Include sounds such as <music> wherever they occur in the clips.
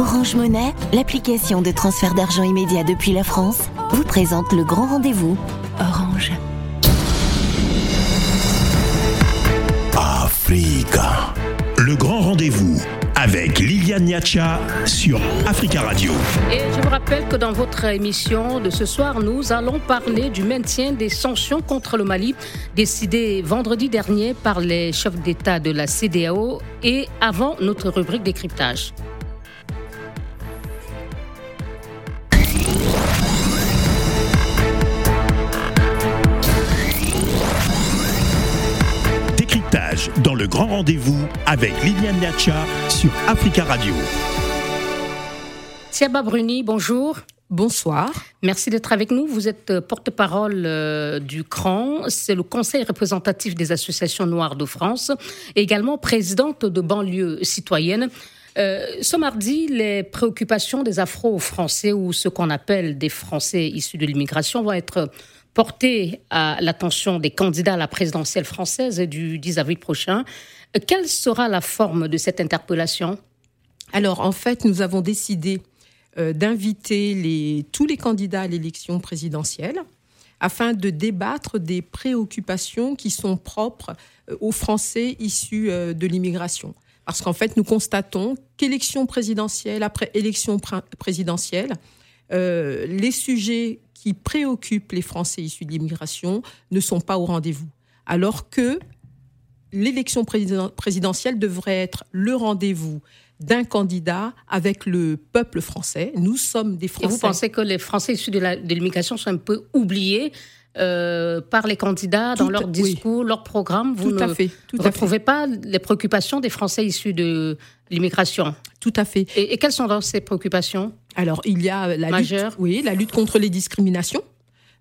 Orange Monnaie, l'application de transfert d'argent immédiat depuis la France, vous présente le grand rendez-vous. Orange. Africa. Le grand rendez-vous avec Liliane Niacha sur Africa Radio. Et je vous rappelle que dans votre émission de ce soir, nous allons parler du maintien des sanctions contre le Mali décidées vendredi dernier par les chefs d'État de la CDAO et avant notre rubrique décryptage. Dans le grand rendez-vous avec Liliane Niacha sur Africa Radio. Thiaba Bruni, bonjour. Bonsoir. Merci d'être avec nous. Vous êtes euh, porte-parole euh, du CRAN, c'est le Conseil représentatif des associations noires de France, et également présidente de banlieue citoyenne. Euh, ce mardi, les préoccupations des Afro-Français ou ce qu'on appelle des Français issus de l'immigration vont être portées à l'attention des candidats à la présidentielle française du 10 avril prochain. Euh, Quelle sera la forme de cette interpellation? Alors, en fait, nous avons décidé euh, d'inviter tous les candidats à l'élection présidentielle afin de débattre des préoccupations qui sont propres euh, aux Français issus de l'immigration. Parce qu'en fait, nous constatons qu'élection présidentielle après élection pr- présidentielle, les sujets qui préoccupent les Français issus de l'immigration ne sont pas au rendez-vous. Alors que l'élection président- présidentielle devrait être le rendez-vous d'un candidat avec le peuple français. Nous sommes des Et Français. vous pensez que les Français issus de l'immigration sont un peu oubliés euh, par les candidats dans Tout- leur oui. discours, leur programme? Vous Tout à fait, tout à fait. retrouvez pas les préoccupations des Français issus de l'immigration? Tout à fait. et, et quelles sont donc ces préoccupations? Alors, il y a la Majeure. lutte, oui, la lutte contre les discriminations.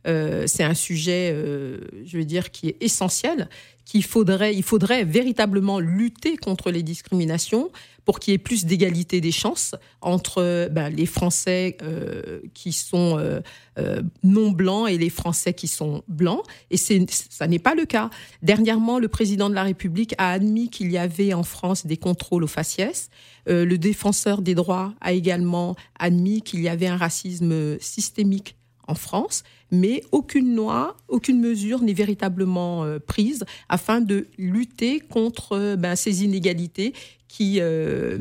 Euh, c'est un sujet, euh, je veux dire, qui est essentiel. Qu'il faudrait, il faudrait véritablement lutter contre les discriminations pour qu'il y ait plus d'égalité des chances entre ben, les Français euh, qui sont euh, euh, non blancs et les Français qui sont blancs. Et ça n'est pas le cas. Dernièrement, le président de la République a admis qu'il y avait en France des contrôles aux faciès. Le défenseur des droits a également admis qu'il y avait un racisme systémique en France, mais aucune loi, aucune mesure n'est véritablement prise afin de lutter contre ben, ces inégalités qui, euh,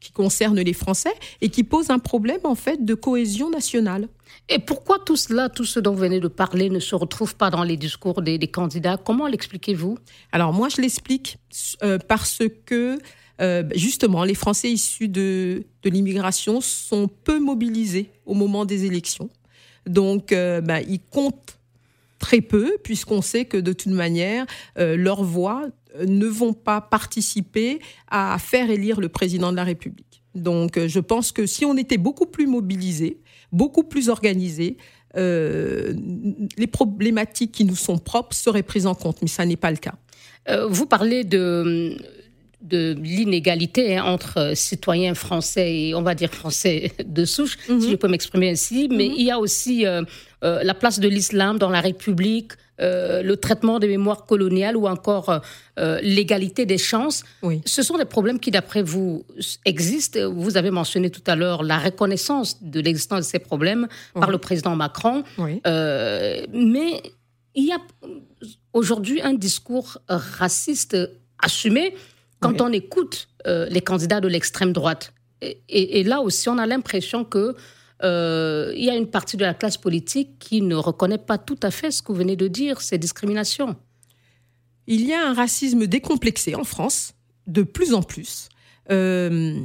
qui concernent les Français et qui posent un problème en fait de cohésion nationale. Et pourquoi tout cela, tout ce dont vous venez de parler, ne se retrouve pas dans les discours des, des candidats? Comment l'expliquez-vous? Alors moi, je l'explique euh, parce que euh, justement, les Français issus de, de l'immigration sont peu mobilisés au moment des élections. Donc, euh, ben, ils comptent très peu, puisqu'on sait que de toute manière, euh, leurs voix ne vont pas participer à faire élire le président de la République. Donc, euh, je pense que si on était beaucoup plus mobilisés, beaucoup plus organisés, euh, les problématiques qui nous sont propres seraient prises en compte, mais ça n'est pas le cas. Euh, Vous parlez de, de l'inégalité hein, entre citoyens français et, on va dire, français <laughs> de souche, si je peux m'exprimer ainsi, mais il y a aussi euh, euh, la place de l'islam dans la République, euh, le traitement des mémoires coloniales ou encore euh, l'égalité des chances. Oui. Ce sont des problèmes qui, d'après vous, existent. Vous avez mentionné tout à l'heure la reconnaissance de l'existence de ces problèmes par le président Macron. Oui. Euh, mais il y a aujourd'hui un discours raciste assumé quand Oui. on écoute euh, les candidats de l'extrême droite. Et, et- et là aussi, on a l'impression que euh, il y a une partie de la classe politique qui ne reconnaît pas tout à fait ce que vous venez de dire, ces discriminations. Il y a un racisme décomplexé en France, de plus en plus. Euh,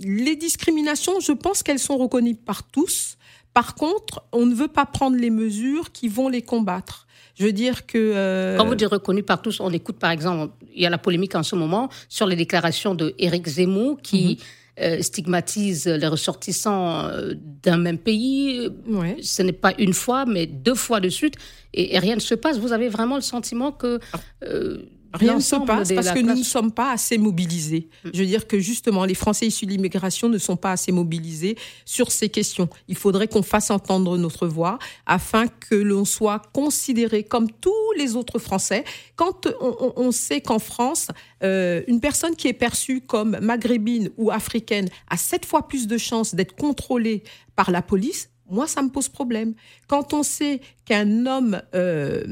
les discriminations, je pense qu'elles sont reconnues par tous. Par contre, on ne veut pas prendre les mesures qui vont les combattre. Je veux dire que... euh, Quand vous dites reconnu par tous, on écoute par exemple, il y a la polémique en ce moment sur les déclarations de Éric Zemmour qui euh, stigmatise les ressortissants euh, d'un même pays. ouais. Ce n'est pas une fois, mais deux fois de suite, et, et rien ne se passe. Vous avez vraiment le sentiment que euh, Rien ne se passe parce que nous ne sommes pas assez mobilisés. Mm. Je veux dire que justement, les Français issus de l'immigration ne sont pas assez mobilisés sur ces questions. Il faudrait qu'on fasse entendre notre voix afin que l'on soit considéré comme tous les autres Français. Quand on, sait qu'en France, euh, une personne qui est perçue comme maghrébine ou africaine a sept fois plus de chances d'être contrôlée par la police, moi, ça me pose problème. Quand on sait qu'un homme euh,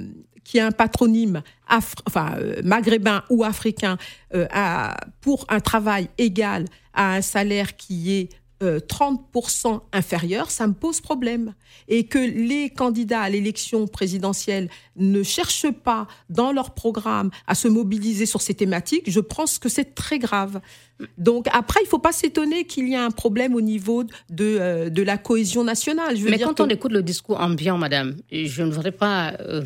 qui a un patronyme enfin, euh, maghrébin ou africain euh, pour un travail égal à un salaire qui est 30% inférieur, ça me pose problème. Et que les candidats à l'élection présidentielle ne cherchent pas dans leur programme à se mobiliser sur ces thématiques, je pense que c'est très grave. Donc après, il ne faut pas s'étonner qu'il y ait un problème au niveau de, euh, de la cohésion nationale. Mais quand on écoute le discours ambiant, madame, je ne voudrais pas euh,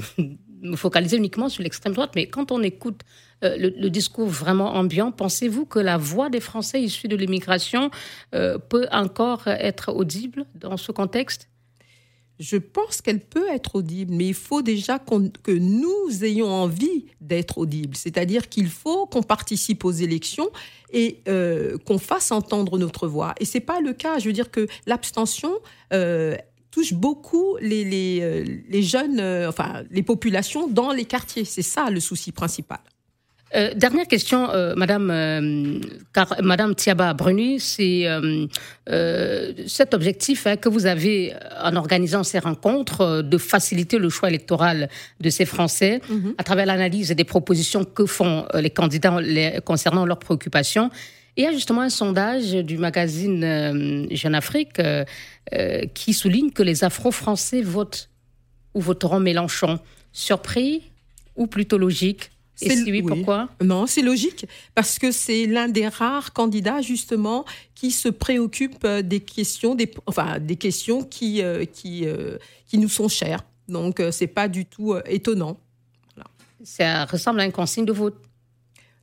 me focaliser uniquement sur l'extrême droite, mais quand on écoute euh, le, discours vraiment ambiant, pensez-vous que la voix des Français issus de l'immigration peut encore être audible dans ce contexte? Je pense qu'elle peut être audible, mais il faut déjà que nous ayons envie d'être audibles. C'est-à-dire qu'il faut qu'on participe aux élections et euh, qu'on fasse entendre notre voix. Et c'est pas le cas. Je veux dire que l'abstention euh, touche beaucoup les, les, euh, les jeunes, enfin les populations dans les quartiers. C'est ça le souci principal. Euh, dernière question, euh, Madame, euh, car, Madame Thiaba Bruni, c'est cet objectif hein, que vous avez en organisant ces rencontres de faciliter le choix électoral de ces Français mhm. à travers l'analyse des propositions que font les candidats concernant leurs préoccupations. Il y a justement un sondage du magazine Jeune Afrique qui souligne que les Afro-Français votent ou voteront Mélenchon. Surpris ou plutôt logique? Et si oui, pourquoi? Non, c'est logique, parce que c'est l'un des rares candidats, justement, qui se préoccupe euh, des questions, des, enfin, des questions qui, euh, qui, euh, qui nous sont chères. Donc, c'est pas du tout étonnant. Ça ressemble à une consigne de vote.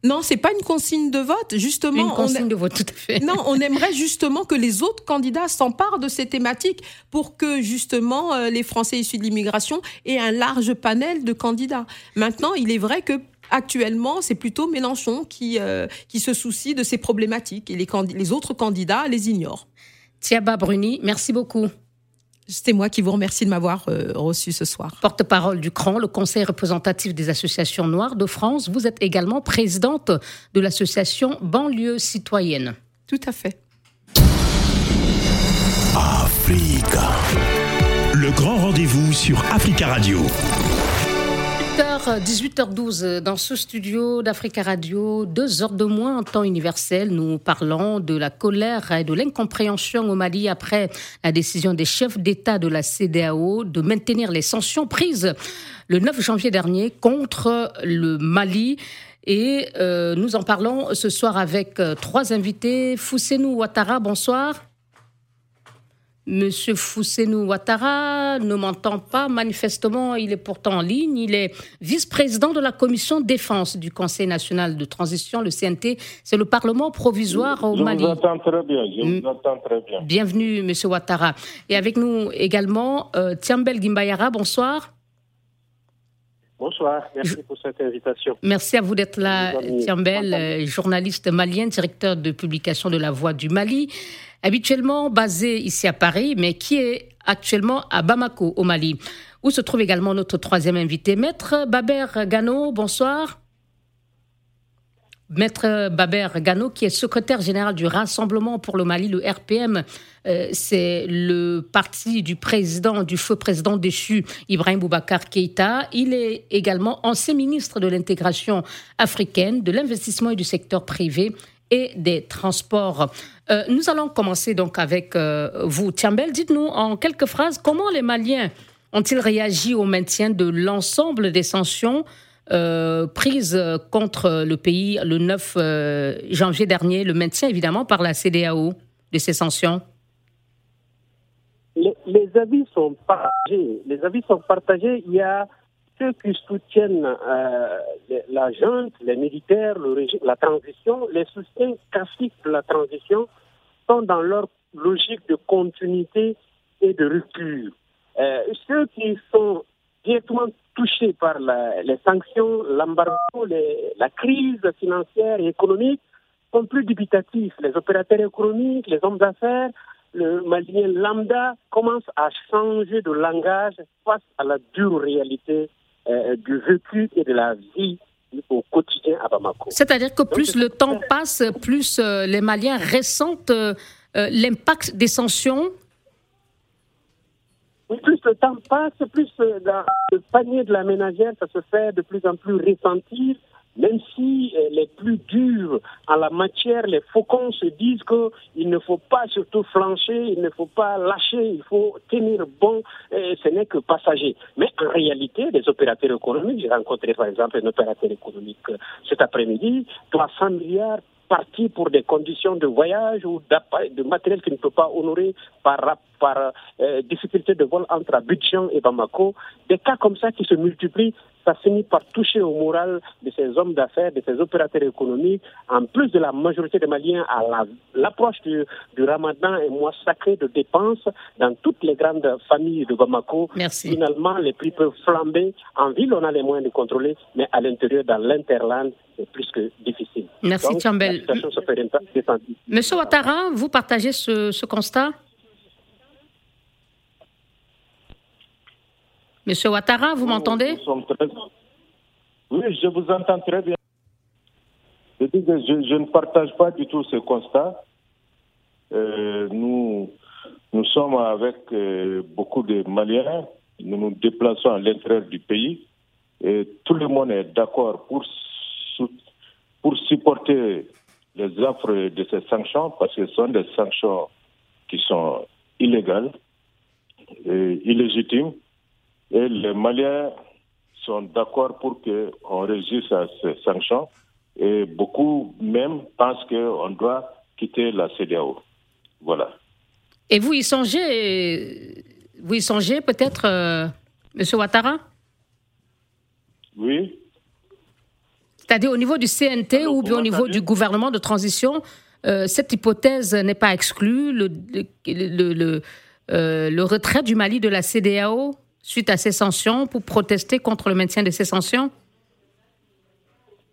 Non, c'est pas une consigne de vote, justement. Une consigne de vote, tout à fait. Non, on aimerait justement que les autres candidats s'emparent de ces thématiques pour que justement les Français issus de l'immigration aient un large panel de candidats. Maintenant, il est vrai que Actuellement, c'est plutôt Mélenchon qui, euh, qui se soucie de ces problématiques et les, les autres candidats les ignorent. Thiaba Bruni, merci beaucoup. C'est moi qui vous remercie de m'avoir euh, reçu ce soir. Porte-parole du CRAN, le Conseil représentatif des associations noires de France. Vous êtes également présidente de l'association Banlieue citoyenne. Tout à fait. Africa. Le grand rendez-vous sur Africa Radio. 18h12 dans ce studio d'Africa Radio, deux heures de moins en temps universel. Nous parlons de la colère et de l'incompréhension au Mali après la décision des chefs d'État de la CDAO de maintenir les sanctions prises le 9 janvier dernier contre le Mali. Et euh, nous en parlons ce soir avec euh, trois invités. Fousenou Ouattara, bonsoir. Monsieur Fousenou Ouattara ne m'entend pas. Manifestement, il est pourtant en ligne. Il est vice-président de la commission défense du Conseil national de transition, le CNT. C'est le Parlement provisoire au Mali. Je vous entends très bien. Je vous mm. entends très bien. Bienvenue, Monsieur Ouattara. Et avec nous également, euh, Tiambel Gimbayara. Bonsoir. Bonsoir, merci pour cette invitation. Merci à vous d'être là, Tiambel, euh, journaliste malien, directeur de publication de La Voix du Mali habituellement basé ici à Paris, mais qui est actuellement à Bamako, au Mali, où se trouve également notre troisième invité, Maître Baber Gano. Bonsoir. Maître Baber Gano, qui est secrétaire général du Rassemblement pour le Mali, le RPM, euh, c'est le parti du président, du feu président déchu, Ibrahim Boubacar Keïta. Il est également ancien ministre de l'intégration africaine, de l'investissement et du secteur privé et des transports. Euh, nous allons commencer donc avec euh, vous, Tiambel. Dites-nous en quelques phrases comment les Maliens ont-ils réagi au maintien de l'ensemble des sanctions euh, prises contre le pays le 9 janvier dernier, le maintien évidemment par la CDAO de ces sanctions? Les, les, avis sont partagés. Les avis sont partagés. Il y a ceux qui soutiennent euh, la junte, les militaires, le régime, la transition, les soutiens classiques de la transition sont dans leur logique de continuité et de rupture. Euh, ceux qui sont directement touchés par les sanctions, l'embargo, la crise financière et économique sont plus dubitatifs. Les opérateurs économiques, les hommes d'affaires, le malien lambda commencent à changer de langage face à la dure réalité du vécu et de la vie au quotidien à Bamako. C'est-à-dire que plus le temps passe, plus euh, les Maliens ressentent euh, l'impact des sanctions plus le temps passe, plus le panier de la ménagère, ça se fait de plus en plus ressentir même si euh, les plus durs en la matière, les faucons se disent qu'il ne faut pas surtout flancher, il ne faut pas lâcher, il faut tenir bon, ce n'est que passager. Mais en réalité, les opérateurs économiques, j'ai rencontré par exemple un opérateur économique euh, cet après-midi, 300 milliards partis pour des conditions de voyage ou de matériel qui ne peut pas honorer par, par euh, difficulté de vol entre Abidjan et Bamako. Des cas comme ça qui se multiplient ça finit par toucher au moral de ces hommes d'affaires, de ces opérateurs économiques, en plus de la majorité des Maliens à l'approche du, ramadan et mois sacré de dépenses dans toutes les grandes familles de Bamako. Merci. Finalement, les prix peuvent flamber. En ville, on a les moyens de contrôler, mais à l'intérieur, dans l'interland, c'est plus que difficile. Merci, Tchambel. Monsieur Ouattara, vous partagez ce constat? Monsieur Ouattara, vous m'entendez? Oui, je vous entends très bien. Je, je, ne partage pas du tout ce constat. Euh, nous, nous sommes avec euh, beaucoup de Maliens. Nous nous déplaçons à l'intérieur du pays. Et tout le monde est d'accord pour, pour supporter les offres de ces sanctions parce que ce sont des sanctions qui sont illégales et illégitimes. Et les Maliens sont d'accord pour qu'on réagisse à ces sanctions. Et beaucoup même pensent qu'on doit quitter la CDAO. Voilà. Et vous y songez, vous y songez peut-être, euh, M. Ouattara? Oui. C'est-à-dire au niveau du CNT ou bien au niveau du gouvernement de transition, euh, cette hypothèse n'est pas exclue, le, le, le, euh, le retrait du Mali de la CDAO suite à ces sanctions pour protester contre le maintien de ces sanctions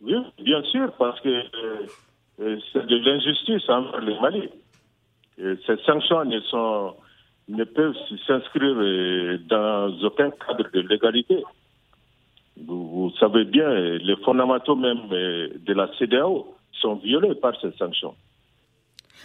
Oui, bien sûr, parce que euh, euh, c'est de l'injustice envers le Mali. ces sanctions ne, sont, ne peuvent s'inscrire euh, dans aucun cadre de légalité. Vous, savez bien, les fondamentaux même de la CDAO sont violés par ces sanctions.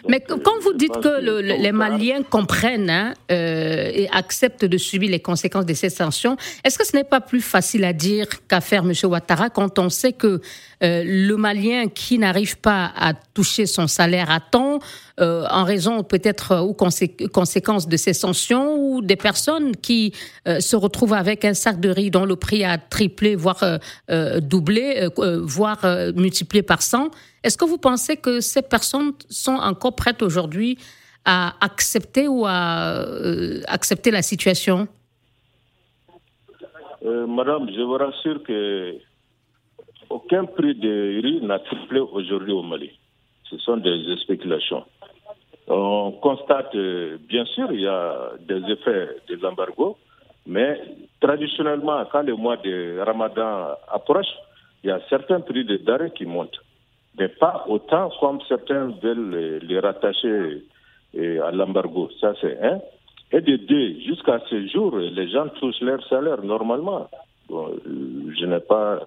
Mais quand vous dites que les Maliens comprennent hein, euh, et acceptent de subir les conséquences de ces sanctions, est-ce que ce n'est pas plus facile à dire qu'à faire, M. Ouattara, quand on sait que euh, le Malien qui n'arrive pas à toucher son salaire à temps, euh, en raison peut-être ou conséquence de ces sanctions, ou des personnes qui se retrouvent avec un sac de riz dont le prix a triplé, voire doublé, voire multiplié par 100, est-ce que vous pensez que ces personnes sont encore prêtes aujourd'hui à accepter ou à euh, accepter la situation? Euh, Madame, je vous rassure que aucun prix de riz n'a triplé aujourd'hui au Mali. Ce sont des spéculations. On constate, euh, bien sûr, il y a des effets de l'embargo, mais traditionnellement, quand le mois de Ramadan approche, il y a certains prix de denrées qui montent mais pas autant comme certains veulent les, rattacher euh, à l'embargo. Ça, c'est un. Et de deux, jusqu'à ce jour, les gens touchent leur salaire normalement. je n'ai pas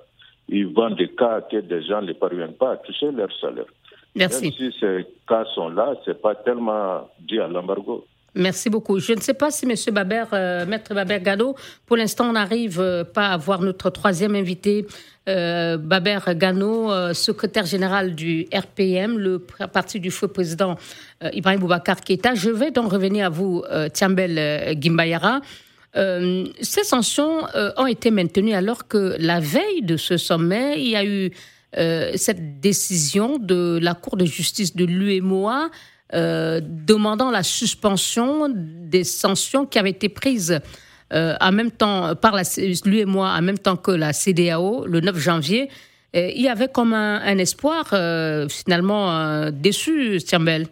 eu vent des cas que des gens ne parviennent pas à toucher leur salaire. Merci. Même si ces cas sont là, ce n'est pas tellement dû à l'embargo. Merci beaucoup. Je ne sais pas si M. Baber, euh, Maître Baber Gano, pour l'instant, on n'arrive euh, pas à voir notre troisième invité, euh, Baber Gano, secrétaire général du RPM, le parti du feu président Ibrahim Boubacar Keita. Je vais donc revenir à vous, Tiambel Gimbayara. ces sanctions ont été maintenues alors que la veille de ce sommet, il y a eu cette décision de la Cour de justice de l'UMOA euh, demandant la suspension des sanctions qui avaient été prises euh, en même temps par moi, en même temps que la CDAO, le 9 janvier. il y avait comme un, espoir euh, finalement déçu, Stiambel.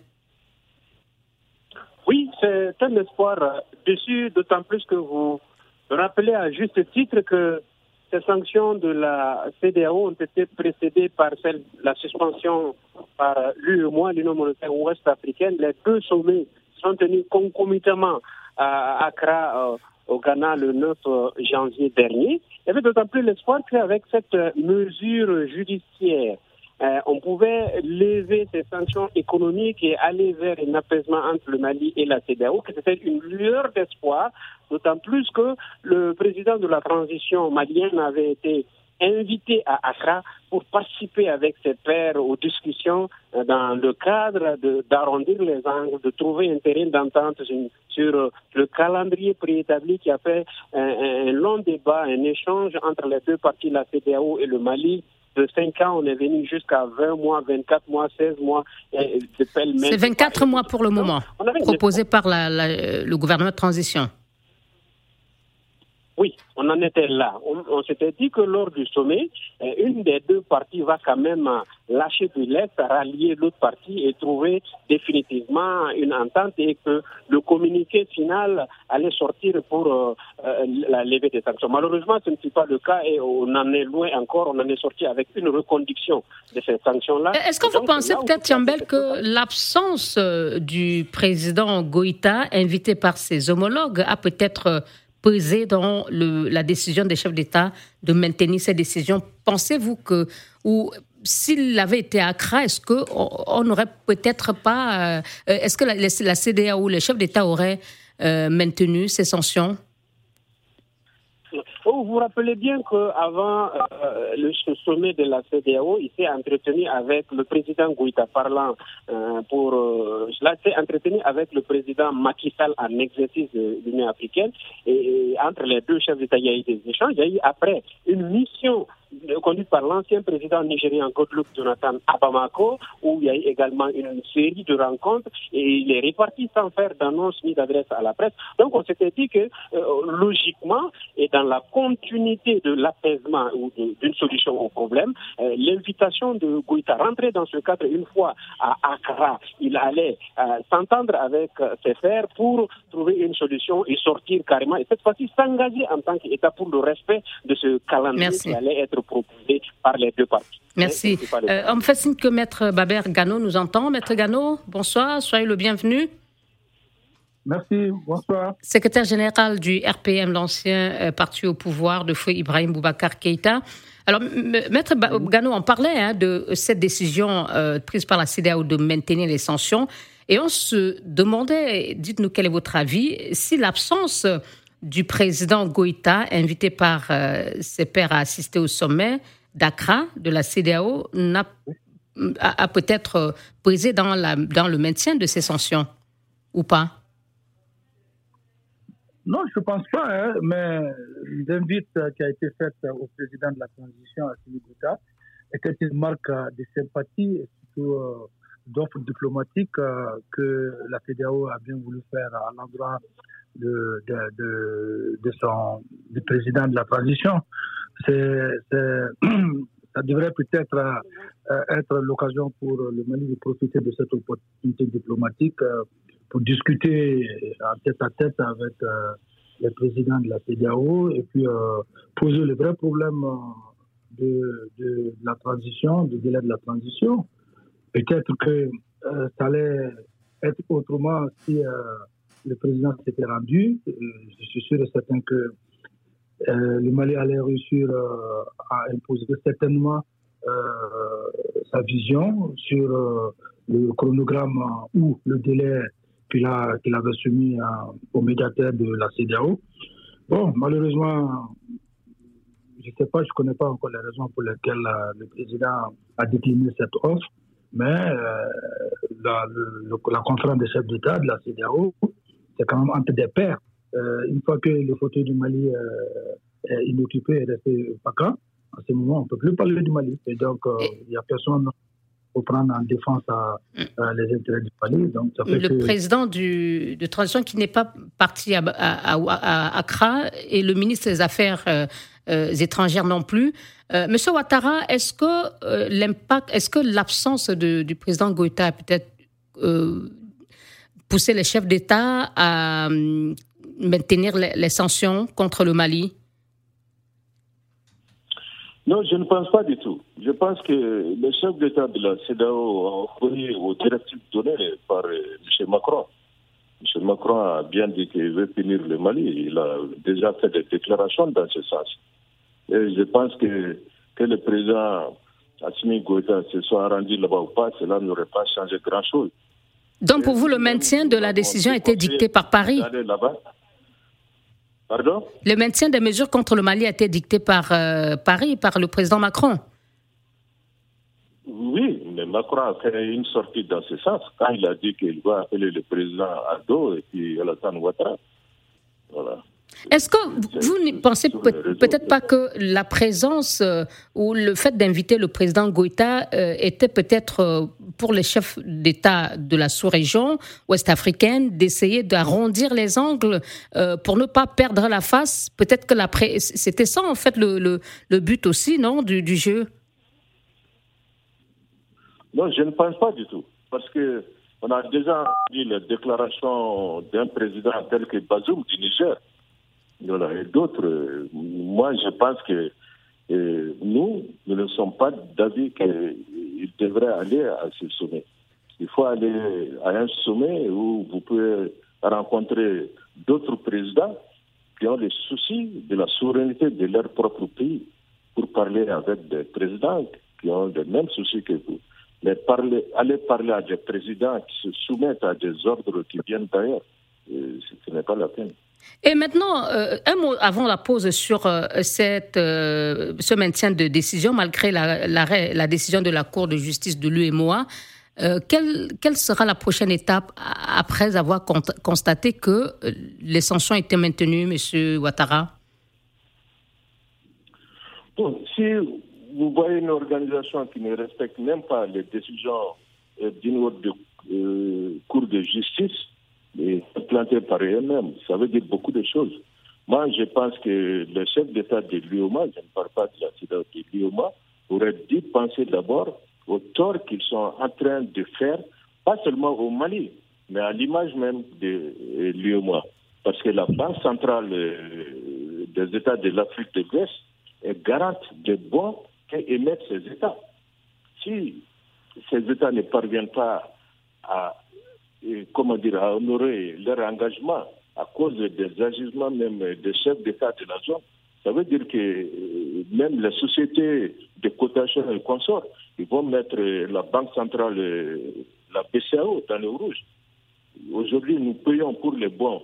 Oui, c'est un espoir déçu, d'autant plus que vous rappelez à juste titre que ces sanctions de la CDAO ont été précédées par celle, la suspension par l'UEMOA, l'Union monétaire ouest africaine. Les deux sommets sont tenus concomitamment à Accra, euh, au Ghana, le 9 euh, janvier dernier. Il y avait d'autant plus l'espoir qu'avec cette mesure judiciaire, euh, on pouvait ces sanctions économiques et aller vers un apaisement entre le Mali et la CDAO, que c'était une lueur d'espoir, d'autant plus que le président de la transition malienne avait été invité à Accra pour participer avec ses pairs aux discussions euh, dans le cadre d'arrondir les angles, de trouver un terrain d'entente sur euh, le calendrier préétabli qui a fait un, long débat, un échange entre les deux parties, la CDAO et le Mali, de 5 ans, on est venu jusqu'à 20 mois, 24 mois, 16 mois. C'est 24 mois pour le moment, proposé par le gouvernement de transition. Oui, on en était là. On, s'était dit que lors du sommet, euh, une des deux parties va quand même euh, lâcher du lest, rallier l'autre partie et trouver définitivement une entente et que le communiqué final allait sortir pour euh, la levée des sanctions. Malheureusement, ce ne fut pas le cas et on en est loin encore. On en est sorti avec une reconduction de ces sanctions-là. Est-ce que vous pensez peut-être, Chambel, que l'absence du président Goïta, invité par ses homologues, a peut-être peser dans le, la décision des chefs d'État de maintenir ces décisions. Pensez-vous que, ou s'il avait été à Accra, est-ce qu'on n'aurait peut-être pas, euh, est-ce que la, la, CDA ou les chefs d'État auraient euh, maintenu ces sanctions? Vous vous rappelez bien qu'avant euh, le sommet de la CDAO, il s'est entretenu avec le président Gouita, parlant euh, pour. Euh, cela s'est entretenu avec le président Macky Sall en exercice de l'Union africaine. Et, entre les deux chefs d'État, il y a eu des échanges. Il y a eu après une mission conduite par l'ancien président nigérian Goodluck Jonathan Abamako, où il y a eu également une série de rencontres et il est réparti sans faire d'annonce ni d'adresse à la presse. Donc on s'était dit que euh, logiquement et dans la continuité de l'apaisement ou d'une solution au problème, euh, l'invitation de Goïta rentrer dans ce cadre une fois à Accra, il allait euh, s'entendre avec ses frères pour trouver une solution et sortir carrément et cette fois-ci s'engager en tant qu'État pour le respect de ce calendrier qui allait être proposé par les deux parties. Merci. Euh, on me fait signe que Maître Baber Gano nous entend. Maître Gano, bonsoir, soyez le bienvenu. Merci, bonsoir. Secrétaire général du RPM, l'ancien euh, parti au pouvoir de feu Ibrahim Boubacar Keïta. Alors, Maître Gano, on parlait hein, de cette décision euh, prise par la CDAO de maintenir les sanctions. Et on se demandait, dites-nous quel est votre avis, si l'absence du président Goïta, invité par euh, ses pairs à assister au sommet d'Accra de la CDAO, a, peut-être pesé dans, le maintien de ces sanctions, ou pas? Non, je ne pense pas, hein, mais l'invite qui a été faite au président de la transition, à Goïta, était une marque de sympathie surtout euh, d'offre diplomatique euh, que la CDAO a bien voulu faire à l'endroit de, de, de, son, du président de la transition. C'est, <clears throat> ça devrait peut-être euh, être l'occasion pour le Mali de profiter de cette opportunité diplomatique euh, pour discuter en tête à tête avec le président de la CDAO et puis poser le vrai problème de, de, la transition, du délai de la transition. Peut-être que ça allait être autrement si le président s'était rendu? Euh, je suis sûr et certain que euh, le Mali allait réussir euh, à imposer certainement sa vision sur le chronogramme ou le délai qu'il avait soumis au médiateur de la CDAO. Bon, malheureusement, je ne sais pas, je ne connais pas encore les raisons pour lesquelles le président a décliné cette offre, mais la, la conférence des chefs d'État de la CDAO c'est quand même entre des pairs. Euh, une fois que le fauteuil du Mali euh, est inoccupé et resté vacant, à ce moment, on ne peut plus parler du Mali. Et donc, euh, il n'y a personne pour prendre en défense les intérêts du Mali. Donc, le président du, de transition qui n'est pas parti à, à, Accra et le ministre des Affaires étrangères non plus. Monsieur Ouattara, est-ce que l'impact, est-ce que l'absence du président Goïta a peut-être pousser les chefs d'État à hum, maintenir les, sanctions contre le Mali? Non, je ne pense pas du tout. Je pense que le chef d'État de la CEDAO a obéi aux directives données par euh, M. Macron. M. Macron a bien dit qu'il veut finir le Mali. Il a déjà fait des déclarations dans ce sens. Et je pense que, que le président Assimi Goïta se soit rendu là-bas ou pas, cela n'aurait pas changé grand-chose. Donc pour vous, le maintien de la décision a été dicté par Paris Pardon? Le maintien des mesures contre le Mali a été dicté par euh, Paris, par le président Macron. Oui, mais Macron a fait une sortie dans ce sens quand il a dit qu'il va appeler le président Ado et puis Alassane Ouattara. Voilà. Est-ce que vous ne pensez peut-être pas que la présence euh, ou le fait d'inviter le président Goïta euh, était peut-être euh, pour les chefs d'État de la sous-région ouest-africaine d'essayer d'arrondir les angles pour ne pas perdre la face? Peut-être que c'était ça en fait le, but aussi, non, du, du, jeu? Non, je ne pense pas du tout. Parce que on a déjà vu la déclaration d'un président tel que Bazoum du Niger voilà. Et d'autres, euh, moi je pense que euh, nous, nous ne sommes pas d'avis qu'il devrait aller à ce sommet. Il faut aller à un sommet où vous pouvez rencontrer d'autres présidents qui ont les soucis de la souveraineté de leur propre pays pour parler avec des présidents qui ont les mêmes soucis que vous. Mais parler, aller parler à des présidents qui se soumettent à des ordres qui viennent d'ailleurs, euh, ce n'est pas la peine. Et maintenant, euh, un mot avant la pause sur euh, cette, euh, ce maintien de décision, malgré la, la, décision de la Cour de justice de l'UMOA. Quelle, quelle, sera la prochaine étape après avoir constaté que les sanctions étaient maintenues, M. Ouattara? Si vous voyez une organisation qui ne respecte même pas les décisions d'une autre Cour de justice, et par eux-mêmes. Ça veut dire beaucoup de choses. Moi, je pense que le chef d'État de l'UOMA, je ne parle pas de la CIDA de l'UOMA, aurait dû penser d'abord au tort qu'ils sont en train de faire, pas seulement au Mali, mais à l'image même de euh, l'UOMA. Parce que la Banque centrale euh, des États de l'Afrique de l'Ouest est garante des bons qu'émettent ces États. Si ces États ne parviennent pas à comment dire, à honorer leur engagement à cause des agissements même des chefs d'État de la zone. Ça veut dire que euh, même les sociétés de cotation et consorts, ils vont mettre la Banque centrale, euh, la BCAO, dans le rouge. Aujourd'hui, nous payons pour les bons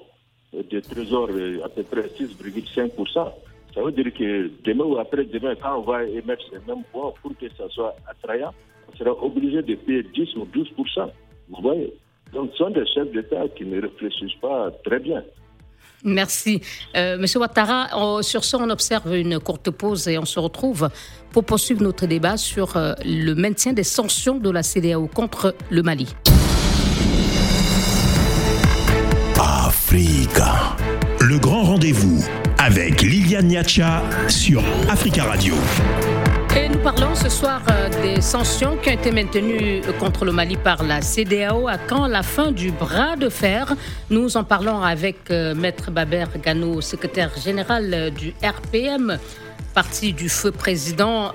des trésors euh, à peu près 6,5%. Ça veut dire que demain ou après-demain, quand on va émettre ces mêmes bons pour que ça soit attrayant, on sera obligé de payer 10 ou 12%. Vous voyez donc, ce sont des chefs d'État qui ne réfléchissent pas très bien. Merci. Euh, Monsieur Ouattara, sur ce, on observe une courte pause et on se retrouve pour poursuivre notre débat sur euh, le maintien des sanctions de la CDAO contre le Mali. Africa. Le grand rendez-vous avec Liliane Niacha sur Africa Radio. Et nous parlons ce soir euh, des sanctions qui ont été maintenues contre le Mali par la CDAO. À quand la fin du bras de fer Nous en parlons avec euh, Maître Baber Gano, secrétaire général euh, du RPM, parti du feu président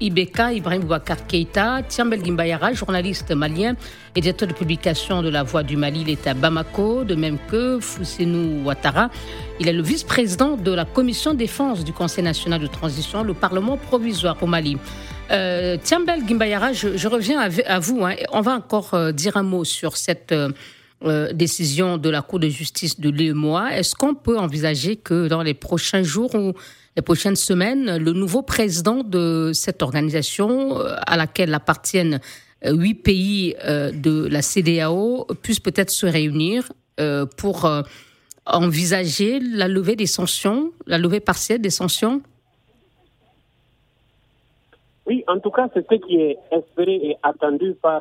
Ibeka Ibrahim Boubacar Keïta, Tiambel Gimbayara, journaliste malien et directeur de publication de La Voix du Mali, il est à Bamako, de même que Fousseinou Ouattara. Il est le vice-président de la commission défense du Conseil national de transition, le Parlement provisoire au Mali. Euh, Tiambel Gimbayara, je, reviens à, vous. Hein. On va encore euh, dire un mot sur cette euh, décision de la Cour de justice de l'UEMOA. Est-ce qu'on peut envisager que dans les prochains jours ou les prochaines semaines, le nouveau président de cette organisation, euh, à laquelle appartiennent euh, huit pays euh, de la CDAO, puisse peut-être se réunir pour envisager la levée des sanctions, la levée partielle des sanctions Oui, en tout cas, c'est ce qui est espéré et attendu par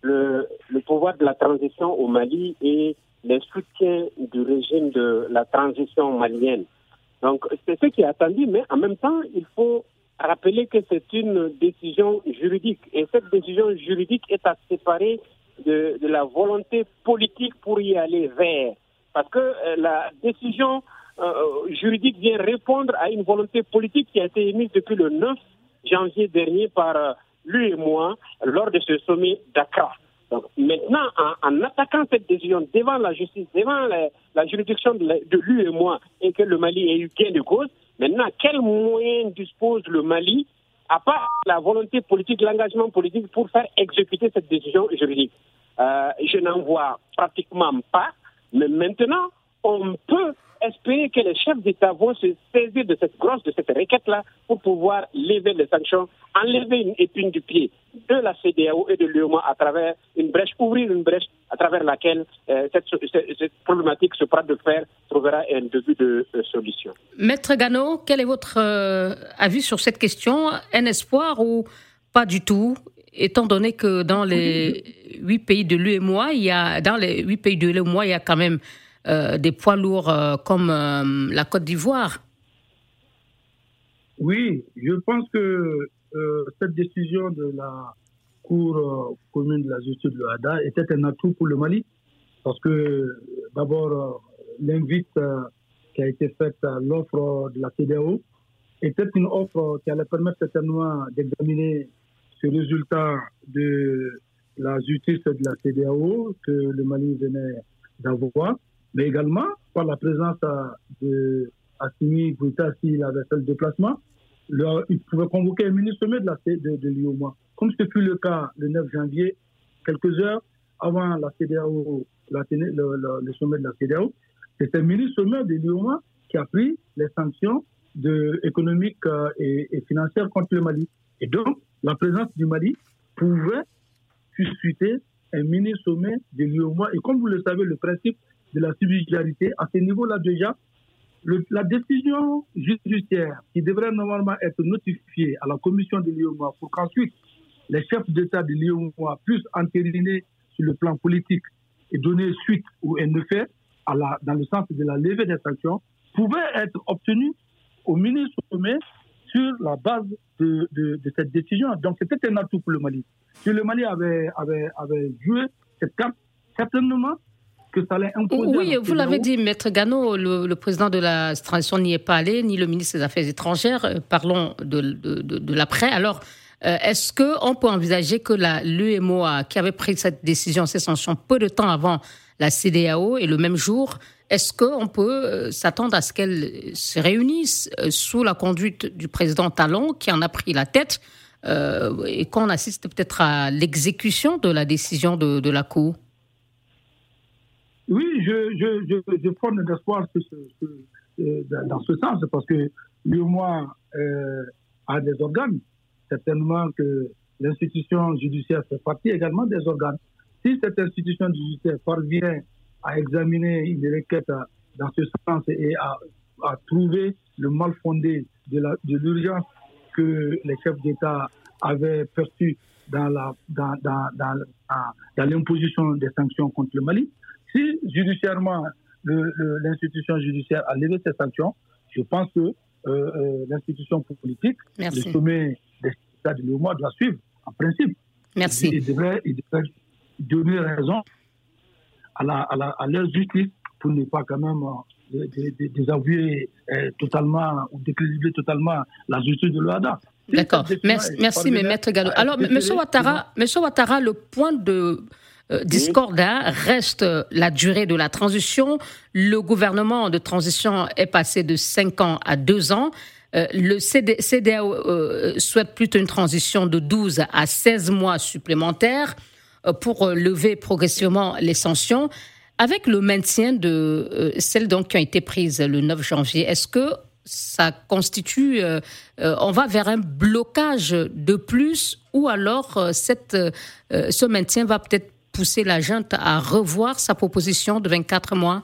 le, le, pouvoir de la transition au Mali et les soutiens du régime de la transition malienne. Donc, c'est ce qui est attendu, mais en même temps, il faut rappeler que c'est une décision juridique. Et cette décision juridique est à séparer de, la volonté politique pour y aller vers. Parce que euh, la décision juridique vient répondre à une volonté politique qui a été émise depuis le 9 janvier dernier par lui et moi lors de ce sommet Dakar. Donc, maintenant, en, attaquant cette décision devant la justice, devant la, juridiction de, lui et moi, et que le Mali ait eu gain de cause, maintenant, quels moyens dispose le Mali, à part la volonté politique, l'engagement politique, pour faire exécuter cette décision juridique? Euh, Je n'en vois pratiquement pas, mais maintenant, on peut espérer que les chefs d'État vont se saisir de cette grosse, de cette requête-là pour pouvoir lever les sanctions, enlever une épine du pied de la CDAO et de l'UEMA à travers une brèche, ouvrir une brèche à travers laquelle euh, cette, problématique, ce bras de fer, trouvera un début de solution. Maître Gano, quel est votre euh, avis sur cette question? Un espoir ou pas du tout? Étant donné que dans les huit pays de l'UEMOA, il y a dans les huit pays de l'UEMOA, il y a quand même euh, des poids lourds euh, comme euh, la Côte d'Ivoire. Oui, je pense que cette décision de la Cour commune de la justice de l'OADA était un atout pour le Mali, parce que d'abord, l'invite qui a été faite à l'offre de la CDAO était une offre qui allait permettre certainement d'examiner ce résultat de la justice de la CDAO que le Mali venait d'avoir mais également par la présence de Assimi Goïta s'il avait fait le déplacement. il pouvait convoquer un ministre sommet de la de, de Comme ce fut le cas le 9 janvier, quelques heures avant la CDAO, la, le, sommet de la CDAO, c'est un ministre sommet de l'IOMA qui a pris les sanctions économiques euh, et, et, financières contre le Mali. Et donc, la présence du Mali pouvait susciter un mini sommet de l'IOMA. Et comme vous le savez, le principe de la subsidiarité, à ce niveau-là déjà, la décision judiciaire qui devrait normalement être notifiée à la commission de l'IOMA pour qu'ensuite les chefs d'État de l'IOMA puissent entériner sur le plan politique et donner suite ou un effet dans le sens de la levée des sanctions, pouvait être obtenue au ministre sommet sur la base de, cette décision. Donc c'était un atout pour le Mali. Si le Mali avait, avait joué cette carte, certainement oui, vous l'avez dit, Maître Gano, le, président de la transition n'y est pas allé, ni le ministre des Affaires étrangères. Euh, parlons de, de, l'après. Alors, euh, est-ce qu'on peut envisager que l'UMOA, qui avait pris cette décision, ces sanctions, peu de temps avant la CDAO et le même jour, est-ce qu'on peut euh, s'attendre à ce qu'elle se réunisse sous la conduite du président Talon, qui en a pris la tête, et qu'on assiste peut-être à l'exécution de la décision de la Cour? Oui, je, je, je, je fonde l'espoir euh, dans ce sens, parce que l'UMOA euh, a des organes. Certainement que l'institution judiciaire fait partie également des organes. Si cette institution judiciaire parvient à examiner une requête dans ce sens et à, à trouver le mal fondé de l'urgence que les chefs d'État avaient perçu dans l'imposition dans, dans, dans des sanctions contre le Mali, si judiciairement l'institution judiciaire a levé ces sanctions, je pense que euh, euh, l'institution politique, le sommet des États de l'UMA doit suivre, en principe. Merci. Il, devrait, donner raison à, la, à, leur justice pour ne pas quand même euh, désavouer totalement ou décrédibiliser totalement la justice de l'OADA. D'accord. Merci, merci mais Maître Gallo. Alors, M. Ouattara, Ouattara, le point de euh, discordat reste la durée de la transition. Le gouvernement de transition est passé de 5 ans à 2 ans. Euh, le CDAO euh, souhaite plutôt une transition de 12 à 16 mois supplémentaires pour lever progressivement les sanctions. Avec le maintien de celles donc qui ont été prises le 9 janvier, est-ce que ça constitue, on va vers un blocage de plus ou alors cette, ce maintien va peut-être pousser la junte à revoir sa proposition de 24 mois?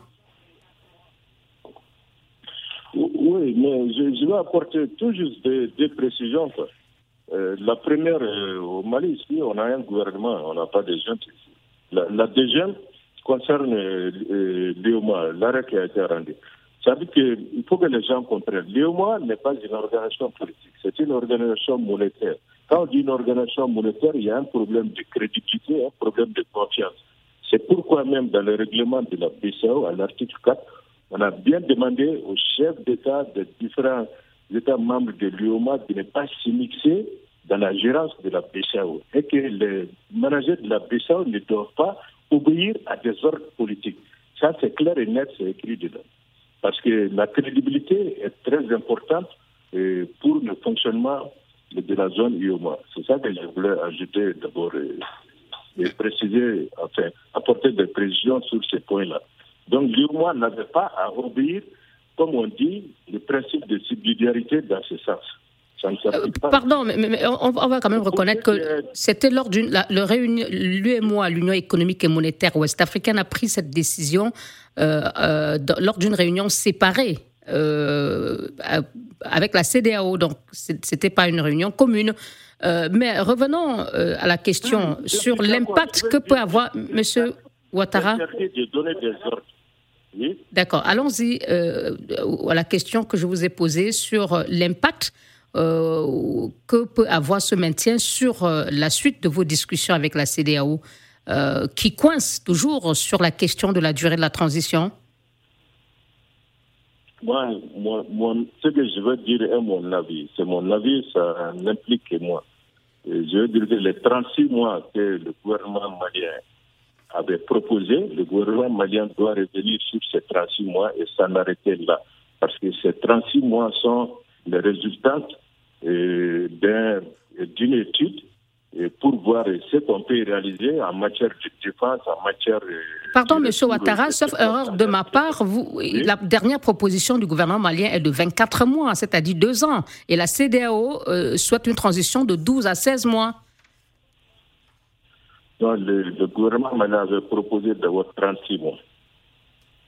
Oui, mais je, vais apporter tout juste des, précisions. Euh, la première, euh, au Mali, ici, on a un gouvernement, on n'a pas de junte ici. La, deuxième concerne euh, l'IOMA, l'arrêt qui a été rendu. Ça veut dire qu'il faut que les gens comprennent. L'IOMA n'est pas une organisation politique, c'est une organisation monétaire. Quand on dit une organisation monétaire, il y a un problème de crédibilité, un problème de confiance. C'est pourquoi même dans le règlement de la BCAO, à l'article 4, On a bien demandé aux chefs d'État des différents États membres de l'UOMA de ne pas s'immiscer dans la gérance de la BCAO et que les managers de la BCAO ne doivent pas obéir à des ordres politiques. Ça, c'est clair et net, c'est écrit dedans. Parce que la crédibilité est très importante euh, pour le fonctionnement de la zone IOMA. C'est ça que je voulais ajouter d'abord euh, et préciser, enfin, apporter des précisions sur ces points-là. Donc l'IOMA n'avait pas à obéir, comme on dit, le principe de subsidiarité dans ce sens. Euh, pardon, mais, on, va quand même reconnaître que c'était lors d'une réunion, l'UMOA, l'Union économique et monétaire ouest-africaine, a pris cette décision euh, euh, lors d'une réunion séparée avec la CDAO. Donc, c'était pas une réunion commune. mais revenons à la question sur l'impact que peut avoir Monsieur Ouattara. D'accord. Allons-y à la question que je vous ai posée sur l'impact euh, que peut avoir ce maintien sur euh, la suite de vos discussions avec la CDAO, euh, qui coince toujours sur la question de la durée de la transition moi, ce que je veux dire est mon avis. C'est mon avis, ça n'implique que moi. je veux dire que les 36 mois que le gouvernement malien avait proposé, le gouvernement malien doit revenir sur ces 36 mois et s'en arrêter là. Parce que ces 36 mois sont les résultats d'une étude pour voir ce qu'on peut réaliser en matière de défense, en matière... Pardon, M. Ouattara, sauf erreur de ma part, vous, la dernière proposition du gouvernement malien est de 24 mois, c'est-à-dire deux ans. Et la CDAO euh, souhaite une transition de 12 à 16 mois. Non, le, gouvernement malien avait proposé d'avoir 36 mois.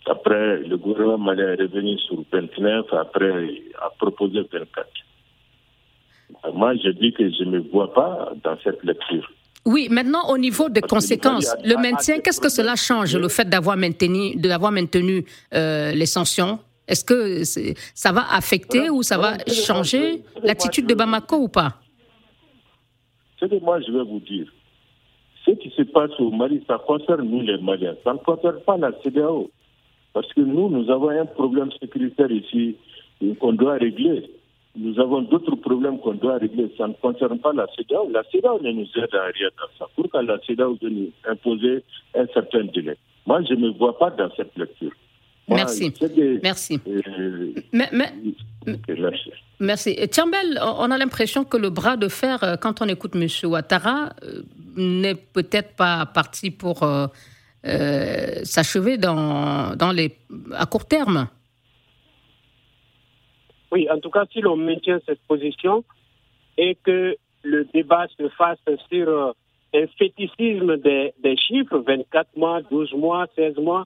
Après, le gouvernement malien est revenu sur 29, après, a proposé 24. Moi, je dis que je ne vois pas dans cette lecture. Oui, maintenant au niveau des conséquences, le maintien, qu'est-ce que cela change, le fait d'avoir maintenu, d'avoir maintenu euh, les sanctions? Est-ce que ça va affecter ou ça va changer l'attitude de Bamako ou pas? Ce que moi je vais vous dire, ce qui se passe au Mali, ça concerne nous les Maliens, ça ne concerne pas la CDAO. Parce que nous, nous avons un problème sécuritaire ici qu'on doit régler nous avons d'autres problèmes qu'on doit régler. Ça ne concerne pas la CEDAO. La CEDAO ne nous aide à rien dans ça. Pourquoi la CEDAO veut nous imposer un certain délai? Moi, je ne me vois pas dans cette lecture. merci. merci. Euh, mais, merci. Tiambel, on a l'impression que le bras de fer, euh, quand on écoute M. Ouattara, euh, n'est peut-être pas parti pour s'achever dans, dans les, à court terme. Oui, en tout cas, si l'on maintient cette position et que le débat se fasse sur euh, un fétichisme des, chiffres, 24 mois, 12 mois, 16 mois,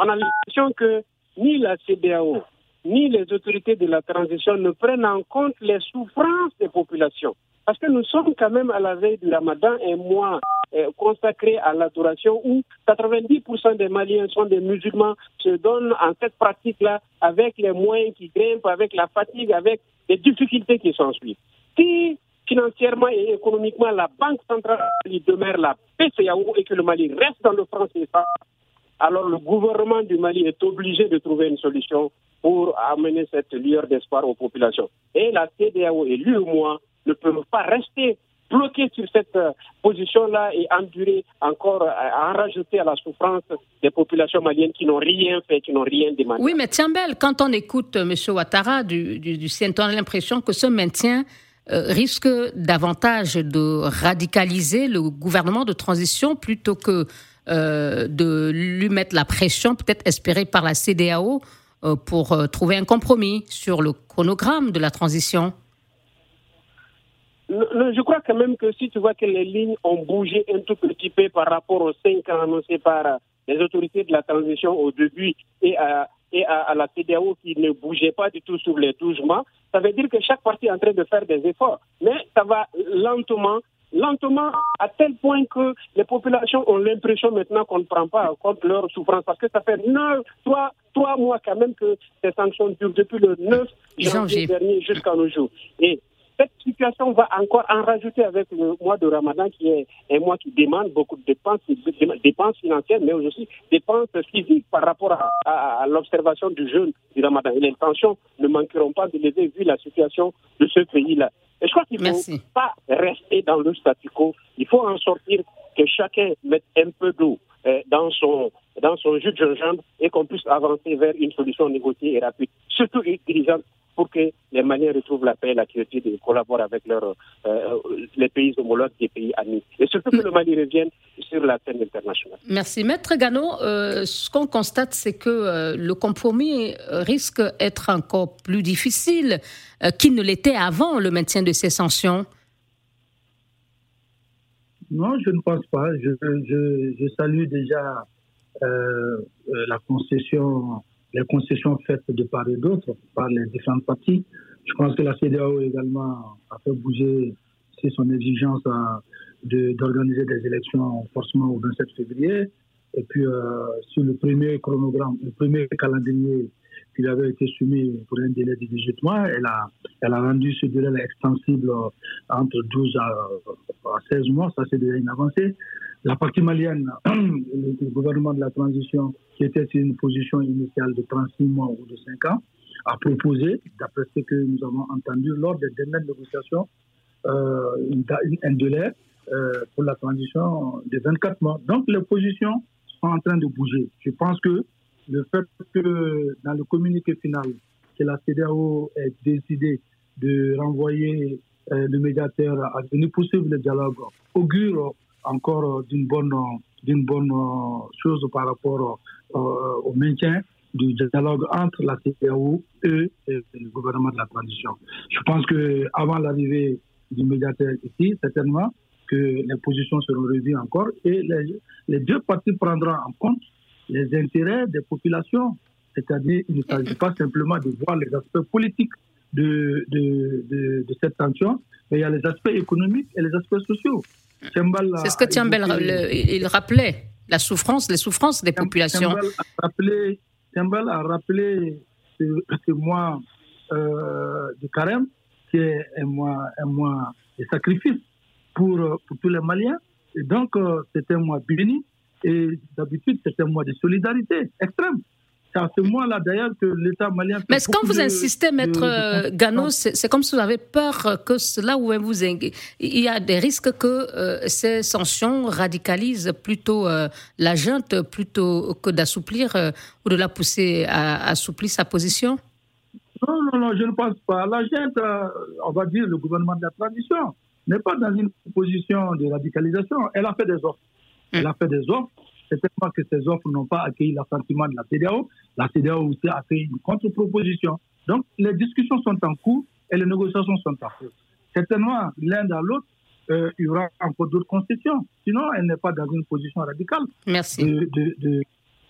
on a l'impression que ni la CDAO, ni les autorités de la transition ne prennent en compte les souffrances des populations. Parce que nous sommes quand même à la veille du ramadan, un mois euh, consacré à l'adoration où 90% des Maliens sont des musulmans, se donnent en cette pratique-là avec les moyens qui grimpent, avec la fatigue, avec les difficultés qui s'ensuivent. Si financièrement et économiquement la Banque centrale demeure la PCAO et que le Mali reste dans le franc CFA, alors le gouvernement du Mali est obligé de trouver une solution pour amener cette lueur d'espoir aux populations. Et la CDAO et l'UMOA ne peuvent pas rester bloqués sur cette euh, position-là et endurer encore, euh, en rajouter à la souffrance des populations maliennes qui n'ont rien fait, qui n'ont rien demandé. Oui, mais Tiambel, quand on écoute euh, M. Ouattara du, du, du on a l'impression que ce maintien risque davantage de radicaliser le gouvernement de transition plutôt que de lui mettre la pression, peut-être espérée par la CDAO, pour trouver un compromis sur le chronogramme de la transition je crois quand même que si tu vois que les lignes ont bougé un tout petit peu par rapport aux cinq ans annoncés par les autorités de la transition au début et à, et à, la CDAO qui ne bougeait pas du tout sur les 12 mois, ça veut dire que chaque partie est en train de faire des efforts. Mais ça va lentement, lentement, à tel point que les populations ont l'impression maintenant qu'on ne prend pas en compte leur souffrance parce que ça fait 9, 3, 3 mois quand même que ces sanctions durent depuis le 9 janvier, janvier. dernier jusqu'à nos jours. Et cette situation va encore en rajouter avec le mois de Ramadan qui est un mois qui demande beaucoup de dépenses, dépenses financières, mais aussi dépenses physiques par rapport à, l'observation du jeûne du Ramadan. Et les tensions ne manqueront pas de lever vu la situation de ce pays-là. Et je crois qu'il ne faut pas rester dans le statu quo. Il faut en sortir, que chacun mette un peu d'eau euh, dans son dans son jus de gingembre et qu'on puisse avancer vers une solution négociée et rapide, surtout intelligente pour que les Maliens retrouvent la paix et la quiétude et collaborent avec leurs, euh, les pays homologues des pays amis. Et surtout que le Mali revienne sur la scène internationale. Merci. Maître Gano, euh, ce qu'on constate, c'est que euh, le compromis risque d'être encore plus difficile qu'il ne l'était avant le maintien de ces sanctions. Non, je ne pense pas. Je, je, je salue déjà la concession les concessions faites de part et d'autre par les différentes parties. Je pense que la CDAO également a fait bouger son exigence d'organiser des élections forcément au 27 février. Et puis, euh, sur le premier chronogramme, le premier calendrier qui avait été soumis pour un délai de 18 mois, elle a, elle a rendu ce délai extensible entre 12 à, à 16 mois. Ça, c'est déjà une avancée. La partie malienne, <clears throat> le gouvernement de la transition, qui était sur une position initiale de 36 mois ou de 5 ans, a proposé, d'après ce que nous avons entendu lors des dernières négociations, euh, un délai euh, pour la transition de 24 mois. Donc les positions sont en train de bouger. Je pense que le fait que dans le communiqué final, que la CDAO ait décidé de renvoyer euh, le médiateur à une possible dialogue augure encore d'une bonne, d'une bonne chose par rapport euh, au maintien du dialogue entre la CPAO et, le gouvernement de la transition. Je pense qu'avant l'arrivée du médiateur ici, certainement que les positions seront revues encore et les, deux parties prendront en compte les intérêts des populations. C'est-à-dire qu'il ne s'agit pas simplement de voir les aspects politiques de, de, de, de, cette tension, mais il y a les aspects économiques et les aspects sociaux. C'est ce que Tiambel il rappelait, la souffrance, les souffrances des populations. Tiambel a rappelé ce, mois euh, de carême, qui est un mois, un mois de sacrifice pour, pour tous les Maliens. Et donc, euh, c'est un mois béni. Et d'habitude, c'est un mois de solidarité extrême. C'est à ce moment-là, d'ailleurs, que l'État malien. Mais quand vous insistez, Maître euh, Gano, c'est comme si vous avez peur que là où vous. Il y a des risques que euh, ces sanctions radicalisent plutôt euh, la junte plutôt que d'assouplir ou de la pousser à, assouplir sa position? Non, non, non, je ne pense pas. La junte, on va dire le gouvernement de la transition, n'est pas dans une position de radicalisation. Elle a fait des offres. Elle a fait des offres c'est tellement que ces offres n'ont pas accueilli l'assentiment de la CDAO. La CDAO aussi a fait une contre-proposition. Donc, les discussions sont en cours et les négociations sont en cours. Certainement, l'un dans l'autre, euh, il y aura encore d'autres concessions. Sinon, elle n'est pas dans une position radicale. Merci. De,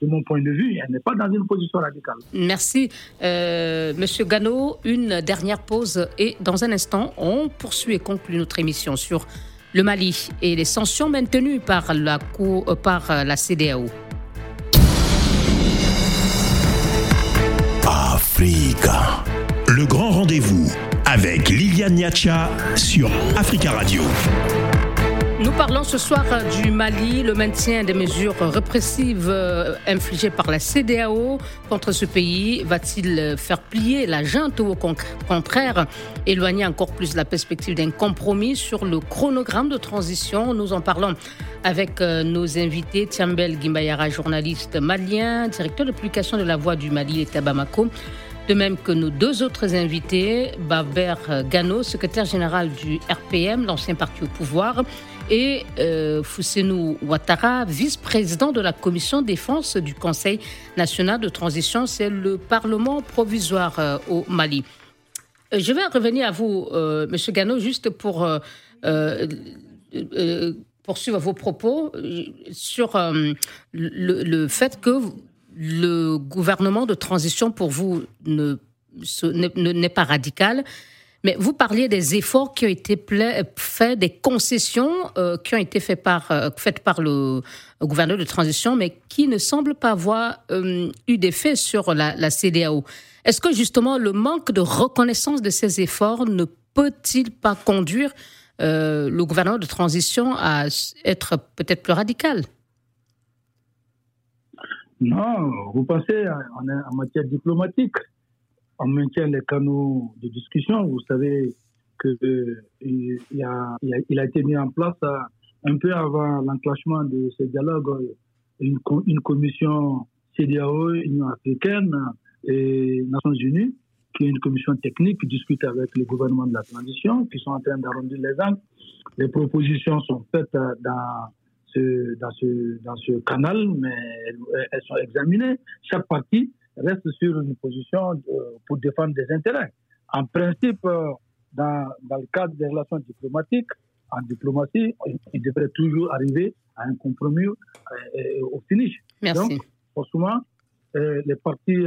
mon point de vue, elle n'est pas dans une position radicale. Merci. Euh, Monsieur Gano, une dernière pause et dans un instant, on poursuit et conclut notre émission sur le Mali et les sanctions maintenues par la, euh, par euh, CDAO. Africa. Le grand rendez-vous avec Liliane Niacha sur Africa Radio. Nous parlons ce soir du Mali, le maintien des mesures répressives euh, infligées par la CDAO contre ce pays. Va-t-il faire plier la junte ou au contraire éloigner encore plus la perspective d'un compromis sur le chronogramme de transition? Nous en parlons avec euh, nos invités. Tiambel Gimbayara, journaliste malien, directeur de publication de La Voix du Mali et Tabamako. De même que nos deux autres invités, Baber Gano, secrétaire général du RPM, l'ancien parti au pouvoir, et euh, Ouattara, vice-président de la commission défense du Conseil national de transition. C'est le Parlement provisoire euh, au Mali. Euh, je vais revenir à vous, euh, Monsieur Gano, juste pour poursuivre vos propos sur le, fait que le gouvernement de transition, pour vous, n'est pas radical. Mais vous parliez des efforts qui ont été faits, des concessions euh, qui ont été faites par, euh, faites par le, gouverneur de transition, mais qui ne semblent pas avoir euh, eu d'effet sur la, CDAO. Est-ce que justement le manque de reconnaissance de ces efforts ne peut-il pas conduire le gouvernement de transition à être peut-être plus radical? Non, vous pensez en, matière diplomatique, on maintient les canaux de discussion. Vous savez qu'il euh, a, été mis en place euh, un peu avant l'enclenchement de ce dialogue une, une commission CDAO, Union africaine et Nations Unies qui est une commission technique qui discute avec le gouvernement de la transition, qui sont en train d'arrondir les angles. Les propositions sont faites euh, dans ce canal, mais elles, sont examinées. Chaque partie reste sur une position pour défendre des intérêts. En principe, euh, dans, dans le cadre des relations diplomatiques, en diplomatie, il devrait toujours arriver à un compromis euh, au finish. Merci. Donc, forcément, les parties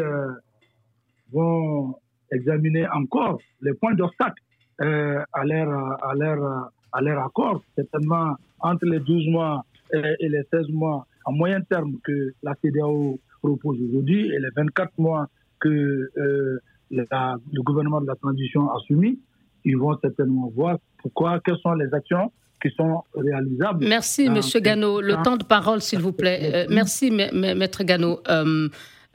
vont examiner encore les points d'obstacle euh, à, leur, à, leur, à leur accord. Certainement, entre les 12 mois et, les 16 mois en moyen terme que la CDAO propose aujourd'hui et les 24 mois que euh, le gouvernement de la transition a soumis, ils vont certainement voir pourquoi, quelles sont les actions qui sont réalisables. Merci, Monsieur Gano. Le temps de parole, s'il vous plaît. Euh, merci, Maître Gano. Euh,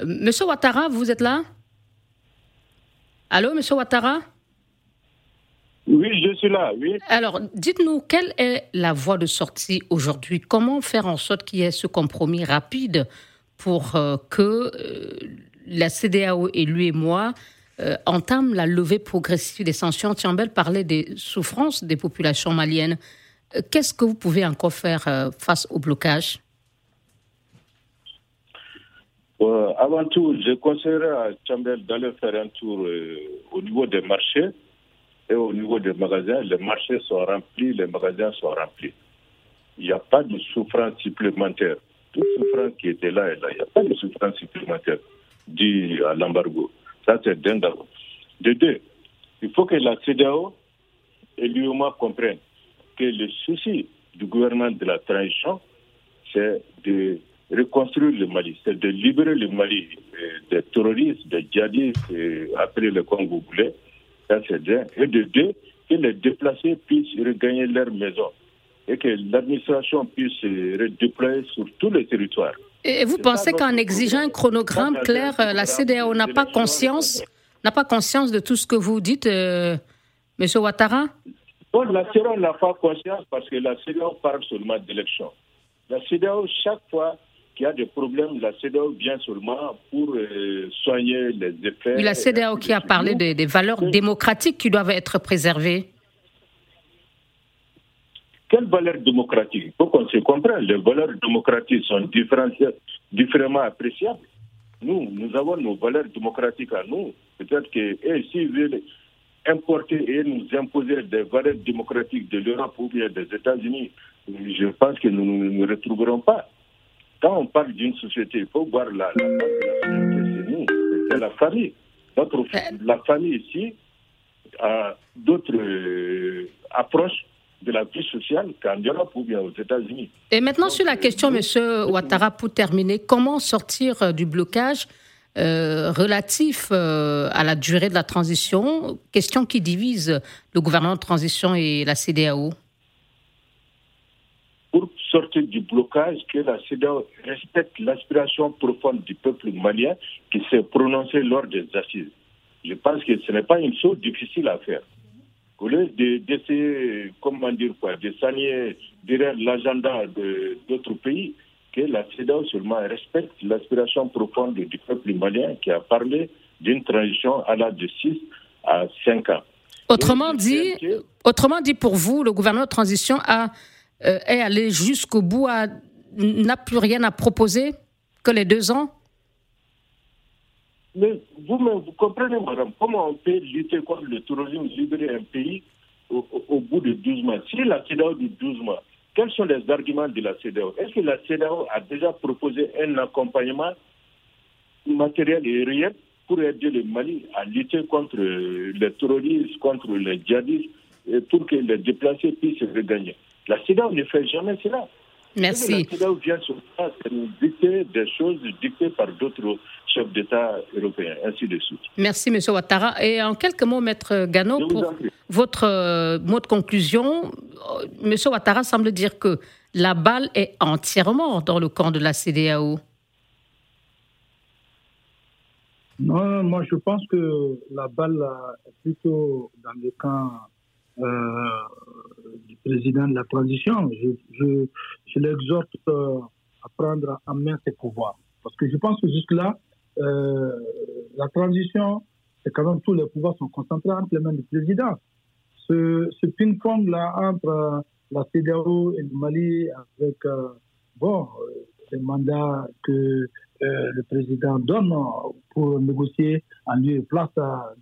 Monsieur Ouattara, vous êtes là? Allô, Monsieur Ouattara? Oui, je suis là, oui. Alors, dites-nous, quelle est la voie de sortie aujourd'hui? Comment faire en sorte qu'il y ait ce compromis rapide pour euh, que euh, la CDAO et lui et moi euh, entament la levée progressive des sanctions Tiambel parlait des souffrances des populations maliennes. Qu'est-ce que vous pouvez encore faire face au blocage? Avant tout, je conseillerais à Chambel d'aller faire un tour au niveau des marchés et au niveau des magasins. Les marchés sont remplis, les magasins sont remplis. Il n'y a pas de souffrance supplémentaire. Toute souffrance qui était là est là. Il n'y a pas de souffrance supplémentaire due à l'embargo. Ça, c'est d'un d'abord. De deux, il faut que la CDAO et l'UOMA comprennent que le souci du gouvernement de la transition, c'est de reconstruire le Mali, c'est de libérer le Mali des terroristes, des djihadistes, appelez-le comme vous voulez, ça c'est bien, et de deux, que les déplacés puissent regagner leur maison et que l'administration puisse se redéployer sur tous les territoires. Et vous pensez qu'en exigeant un chronogramme clair, la CDAO n'a pas conscience, n'a pas conscience de tout ce que vous dites, euh, M. Ouattara? Bon, la CDAO n'a pas conscience parce que la CDAO parle seulement d'élection. La CDAO, chaque fois, qu'il y a des problèmes, la CEDEAO vient seulement pour euh, soigner les effets. la CEDEAO qui a parlé des, valeurs démocratiques qui doivent être préservées. Quelles valeurs démocratiques Il faut qu'on se comprenne. Les valeurs démocratiques sont différemment appréciables. Nous, nous avons nos valeurs démocratiques à nous. Peut-être que s'ils veulent importer et nous imposer des valeurs démocratiques de l'Europe ou bien des États-Unis, je pense que nous ne nous retrouverons pas. Quand on parle d'une société, il faut voir la, la de la société, c'est nous, c'est la famille. Notre, euh. la famille ici a d'autres euh, approches de la vie sociale qu'en Europe ou bien aux États-Unis. Et maintenant, sur la question, M. Ouattara, pour terminer, comment sortir euh, du blocage relatif à la durée de la transition, question qui divise le gouvernement de transition et la CDAO sortir du blocage, que la CEDEAO respecte l'aspiration profonde du peuple malien qui s'est prononcé lors des assises. Je pense que ce n'est pas une chose difficile à faire. Au lieu d'essayer, comment dire quoi, de s'allier derrière l'agenda d'autres pays, que la CEDEAO seulement respecte l'aspiration profonde du peuple malien qui a parlé d'une transition à l'âge de 6 à 5 ans. Autrement dit, autrement dit, pour vous, le gouvernement de transition a euh, est allé jusqu'au bout, n'a plus rien à proposer que les deux ans Mais vous-même, vous comprenez, madame, comment on peut lutter contre le terrorisme, libérer un pays au, bout de 12 mois? Si la CEDAO dit 12 mois, quels sont les arguments de la CEDAO Est-ce que la CEDAO a déjà proposé un accompagnement matériel et réel pour aider le Mali à lutter contre les terroristes, contre les djihadistes, pour que les déplacés puissent regagner? La CEDAW ne fait jamais cela. Merci. La vient sur place, nous dicter des choses dictées par d'autres chefs d'État européens, ainsi de suite. Merci, M. Ouattara. Et en quelques mots, Maître Gano, pour votre euh, mot de conclusion, euh, M. Ouattara semble dire que la balle est entièrement dans le camp de la CDAO. Non, moi je pense que la balle est plutôt dans le camp euh, président de la transition. Je, l'exhorte euh, à prendre en main ses pouvoirs. Parce que je pense que jusque-là, euh, la transition, c'est quand même tous les pouvoirs sont concentrés entre les mains du président. Ce, ce ping-pong-là entre la CDAO et le Mali, avec bon, les mandats que euh, le président donne pour négocier en lieu et place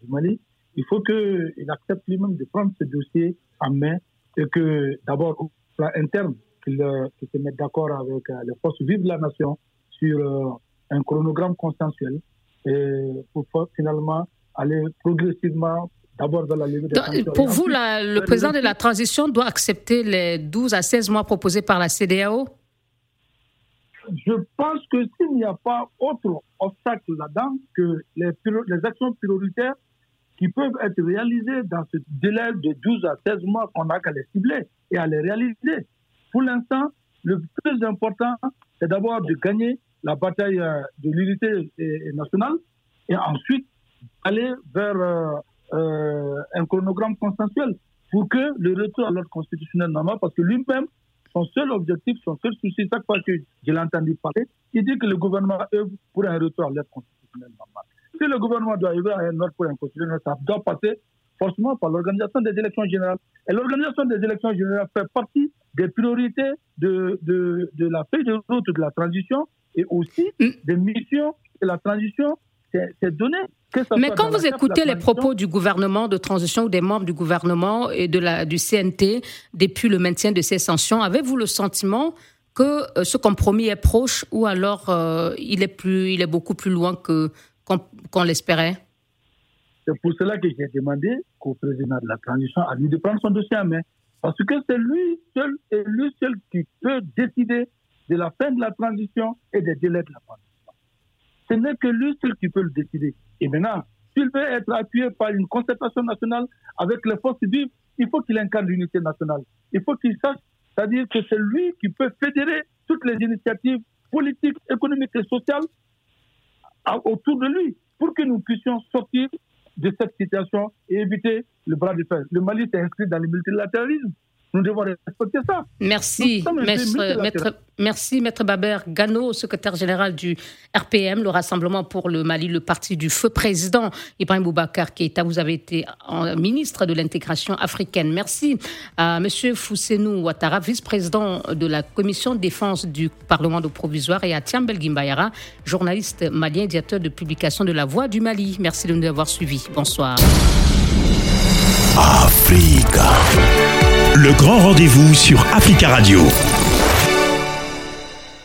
du Mali, il faut qu'il accepte lui-même de prendre ce dossier en main et que d'abord au plan interne, qu'il euh, se mette d'accord avec euh, les forces vives de la nation sur un chronogramme consensuel et pour finalement aller progressivement d'abord vers la levée des sanctions. Pour vous, le président de la transition doit accepter les 12 à 16 mois proposés par la CDAO je pense que s'il n'y a pas autre obstacle là-dedans que les, les, actions prioritaires qui peuvent être réalisées dans ce délai de 12 à 16 mois qu'on a qu'à les cibler et à les réaliser. Pour l'instant, le plus important, c'est d'abord de gagner la bataille euh, de l'unité nationale et ensuite aller vers euh, euh, un chronogramme consensuel pour que le retour à l'ordre constitutionnel normal, parce que lui-même, son seul objectif, son seul souci, chaque fois que je l'ai entendu parler, il dit que le gouvernement œuvre pour un retour à l'ordre constitutionnel normal. Si le gouvernement doit œuvrer à un ordre pour un constitutionnel, ça doit passer forcément par l'organisation des élections générales. Et l'organisation des élections générales fait partie des priorités de, de, de la feuille de route de la transition et aussi mm. des missions de la transition c'est donné. Mais quand vous écoutez les propos du gouvernement de transition ou des membres du gouvernement et de la, du CNT depuis le maintien de ces sanctions, avez-vous le sentiment que euh, ce compromis est proche ou alors euh, il, est plus, il est beaucoup plus loin que, qu'on, l'espérait C'est pour cela que j'ai demandé au président de la transition à lui de prendre son dossier en main. Parce que c'est lui seul et lui seul qui peut décider de la fin de la transition et des délais de la transition. Ce n'est que lui seul qui peut le décider. Et maintenant, s'il veut être appuyé par une concertation nationale avec les forces vives, il faut qu'il incarne l'unité nationale. Il faut qu'il sache, c'est-à-dire que c'est lui qui peut fédérer toutes les initiatives politiques, économiques et sociales autour de lui pour que nous puissions sortir de cette situation et éviter le bras de fer. Le Mali s'est inscrit dans le multilatéralisme. Nous devons respecter ça. Merci, maître, merci, maître Baber Gano, secrétaire général du RPM, le Rassemblement pour le Mali, le parti du feu président. Ibrahim Boubacar Keïta, vous avez été ministre de l'intégration africaine. Merci à monsieur Foussenou Ouattara, vice-président de la commission de défense du Parlement de provisoire, et à Tiambel Gimbayara, journaliste malien, directeur de publication de La Voix du Mali. Merci de nous avoir suivis. Bonsoir. Africa. Le grand rendez-vous sur Africa Radio.